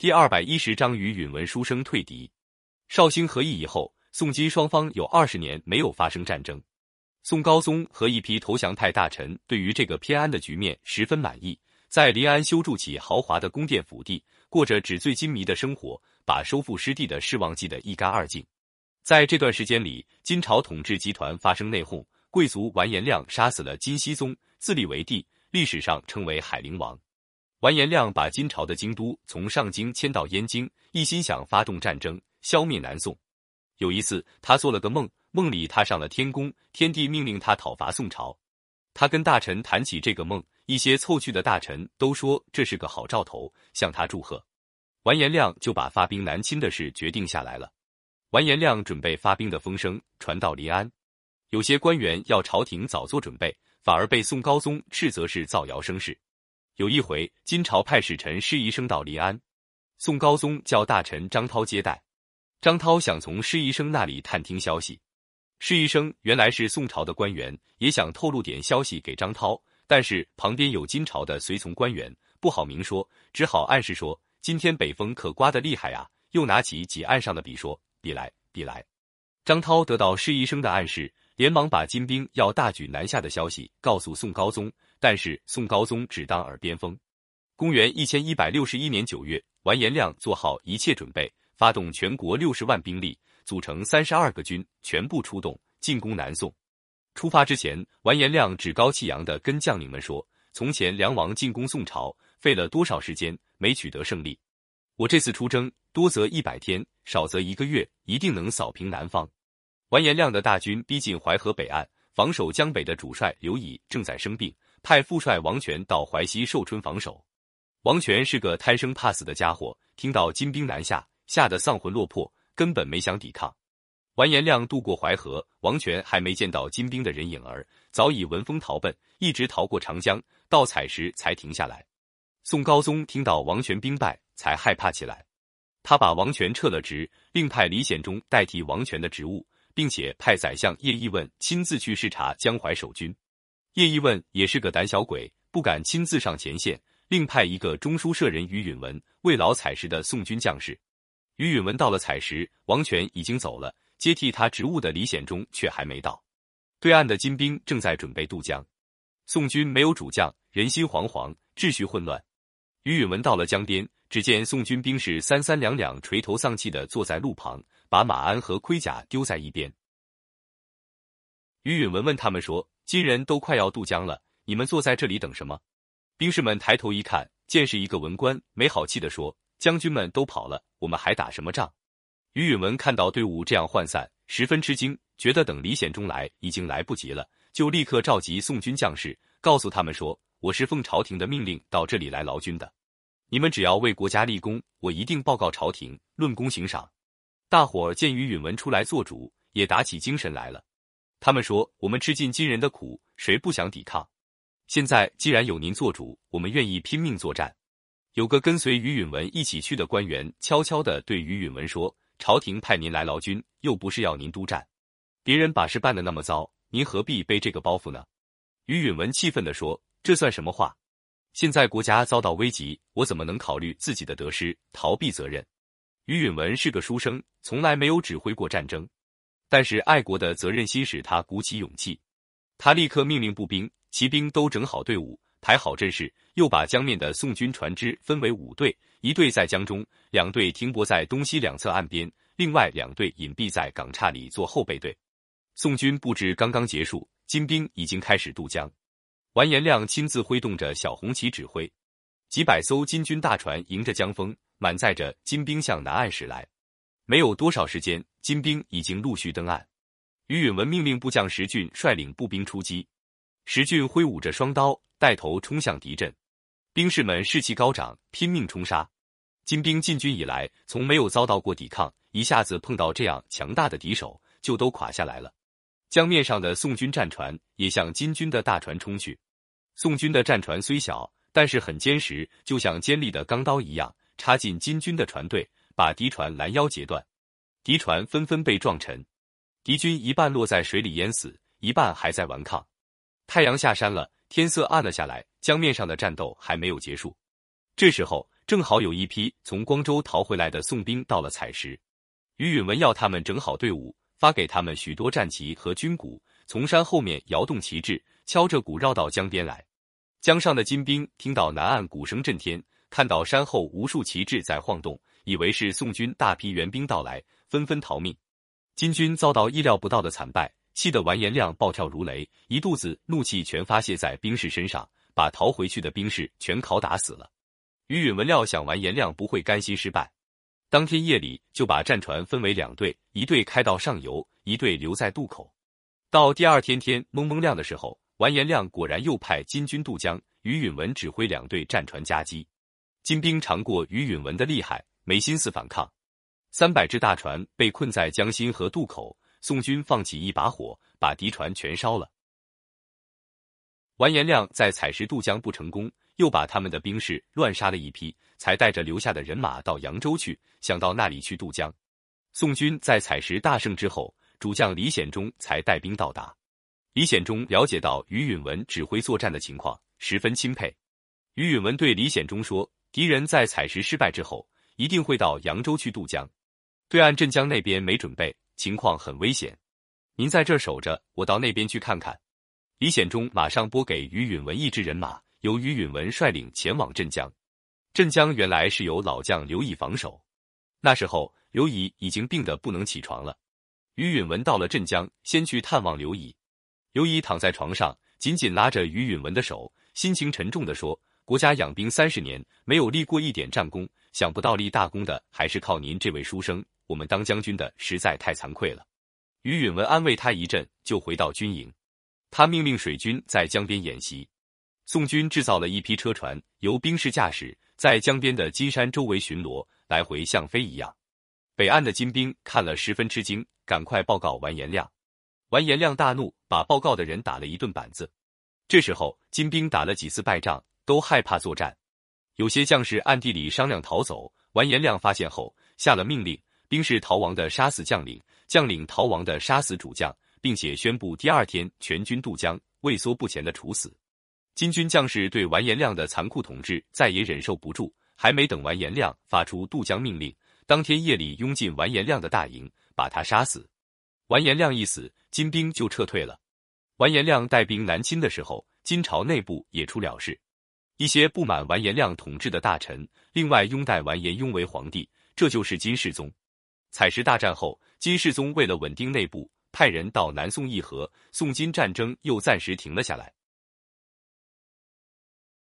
第二百一十章与允文书生退敌。绍兴和议以后，宋金双方有二十年没有发生战争。宋高宗和一批投降派大臣对于这个偏安的局面十分满意，在临安修筑起豪华的宫殿府邸，过着纸醉金迷的生活，把收复失地的事忘记得一干二净。在这段时间里，金朝统治集团发生内讧，贵族完颜亮杀死了金熙宗，自立为帝，历史上称为海陵王。完颜亮把金朝的京都从上京迁到燕京，一心想发动战争消灭南宋。有一次，他做了个梦，梦里他上了天宫，天帝命令他讨伐宋朝。他跟大臣谈起这个梦，一些凑去的大臣都说这是个好兆头，向他祝贺。完颜亮就把发兵南侵的事决定下来了。完颜亮准备发兵的风声传到临安，有些官员要朝廷早做准备，反而被宋高宗斥责是造谣生事。有一回，金朝派使臣施宜生到临安，宋高宗叫大臣张涛接待。张涛想从施宜生那里探听消息。施宜生原来是宋朝的官员，也想透露点消息给张涛，但是旁边有金朝的随从官员，不好明说，只好暗示说：“今天北风可刮得厉害啊！”又拿起几案上的笔说：“笔来，笔来。”张涛得到施宜生的暗示，连忙把金兵要大举南下的消息告诉宋高宗。但是宋高宗只当耳边风。公元一千一百六十一年九月，完颜亮做好一切准备，发动全国六十万兵力，组成三十二个军，全部出动进攻南宋。出发之前，完颜亮趾高气扬地跟将领们说：“从前梁王进攻宋朝，费了多少时间没取得胜利？我这次出征，多则一百天，少则一个月，一定能扫平南方。”完颜亮的大军逼近淮河北岸，防守江北的主帅刘乙正在生病。派副帅王权到淮西寿春防守。王权是个贪生怕死的家伙，听到金兵南下，吓得丧魂落魄，根本没想抵抗。完颜亮渡过淮河，王权还没见到金兵的人影儿，早已闻风逃奔，一直逃过长江，到采石才停下来。宋高宗听到王权兵败，才害怕起来。他把王权撤了职，另派李显忠代替王权的职务，并且派宰相叶义问亲自去视察江淮守军。叶义问也是个胆小鬼，不敢亲自上前线，另派一个中书舍人于允文慰劳采石的宋军将士。于允文到了采石，王权已经走了，接替他职务的李显忠却还没到。对岸的金兵正在准备渡江，宋军没有主将，人心惶惶，秩序混乱。于允文到了江边，只见宋军兵士三三两两垂头丧气的坐在路旁，把马鞍和盔甲丢在一边。于允文问他们说。金人都快要渡江了，你们坐在这里等什么？兵士们抬头一看，见是一个文官，没好气地说：“将军们都跑了，我们还打什么仗？”于允文看到队伍这样涣散，十分吃惊，觉得等李显忠来已经来不及了，就立刻召集宋军将士，告诉他们说：“我是奉朝廷的命令到这里来劳军的，你们只要为国家立功，我一定报告朝廷，论功行赏。”大伙儿见于允文出来做主，也打起精神来了。他们说：“我们吃尽金人的苦，谁不想抵抗？现在既然有您做主，我们愿意拼命作战。”有个跟随于允文一起去的官员悄悄地对于允文说：“朝廷派您来劳军，又不是要您督战。别人把事办得那么糟，您何必背这个包袱呢？”于允文气愤地说：“这算什么话？现在国家遭到危急，我怎么能考虑自己的得失，逃避责任？”于允文是个书生，从来没有指挥过战争。但是爱国的责任心使他鼓起勇气，他立刻命令步兵、骑兵都整好队伍，排好阵势，又把江面的宋军船只分为五队，一队在江中，两队停泊在东西两侧岸边，另外两队隐蔽在港岔里做后备队。宋军布置刚刚结束，金兵已经开始渡江，完颜亮亲自挥动着小红旗指挥，几百艘金军大船迎着江风，满载着金兵向南岸驶来。没有多少时间，金兵已经陆续登岸。于允文命令部将石俊率领步兵出击。石俊挥舞着双刀，带头冲向敌阵。兵士们士气高涨，拼命冲杀。金兵进军以来，从没有遭到过抵抗，一下子碰到这样强大的敌手，就都垮下来了。江面上的宋军战船也向金军的大船冲去。宋军的战船虽小，但是很坚实，就像尖利的钢刀一样，插进金军的船队。把敌船拦腰截断，敌船纷纷被撞沉，敌军一半落在水里淹死，一半还在顽抗。太阳下山了，天色暗了下来，江面上的战斗还没有结束。这时候，正好有一批从光州逃回来的宋兵到了采石，于允文要他们整好队伍，发给他们许多战旗和军鼓，从山后面摇动旗帜，敲着鼓绕到江边来。江上的金兵听到南岸鼓声震天，看到山后无数旗帜在晃动，以为是宋军大批援兵到来，纷纷逃命。金军遭到意料不到的惨败，气得完颜亮暴跳如雷，一肚子怒气全发泄在兵士身上，把逃回去的兵士全拷打死了。于允文料想完颜亮不会甘心失败，当天夜里就把战船分为两队，一队开到上游，一队留在渡口。到第二天天蒙蒙亮的时候，完颜亮果然又派金军渡江，于允文指挥两队战船夹击。金兵尝过于允文的厉害，没心思反抗，三百只大船被困在江心和渡口。宋军放起一把火，把敌船全烧了。完颜亮在采石渡江不成功。又把他们的兵士乱杀了一批，才带着留下的人马到扬州去，想到那里去渡江。宋军在采石大胜之后，主将李显忠才带兵到达。李显忠了解到于允文指挥作战的情况，十分钦佩。于允文对李显忠说：“敌人在采石失败之后，一定会到扬州去渡江。对岸镇江那边没准备，情况很危险。您在这守着，我到那边去看看。”李显忠马上拨给于允文一支人马。由于允文率领前往镇江，镇江原来是由老将刘乙防守。那时候刘乙已经病得不能起床了。于允文到了镇江，先去探望刘乙。刘乙躺在床上，紧紧拉着于允文的手，心情沉重地说：“国家养兵三十年，没有立过一点战功，想不到立大功的还是靠您这位书生。我们当将军的实在太惭愧了。”于允文安慰他一阵，就回到军营。他命令水军在江边演习。宋军制造了一批车船，由兵士驾驶，在江边的金山周围巡逻，来回像飞一样。北岸的金兵看了十分吃惊，赶快报告完颜亮。完颜亮大怒，把报告的人打了一顿板子。这时候，金兵打了几次败仗，都害怕作战，有些将士暗地里商量逃走。完颜亮发现后，下了命令：兵士逃亡的杀死将领，将领逃亡的杀死主将，并且宣布第二天全军渡江，畏缩不前的处死。金军将士对完颜亮的残酷统治再也忍受不住，还没等完颜亮发出渡江命令，当天夜里拥进完颜亮的大营，把他杀死。完颜亮一死，金兵就撤退了。完颜亮带兵南侵的时候，金朝内部也出了事，一些不满完颜亮统治的大臣，另外拥戴完颜雍为皇帝，这就是金世宗。采石大战后，金世宗为了稳定内部，派人到南宋议和，宋金战争又暂时停了下来。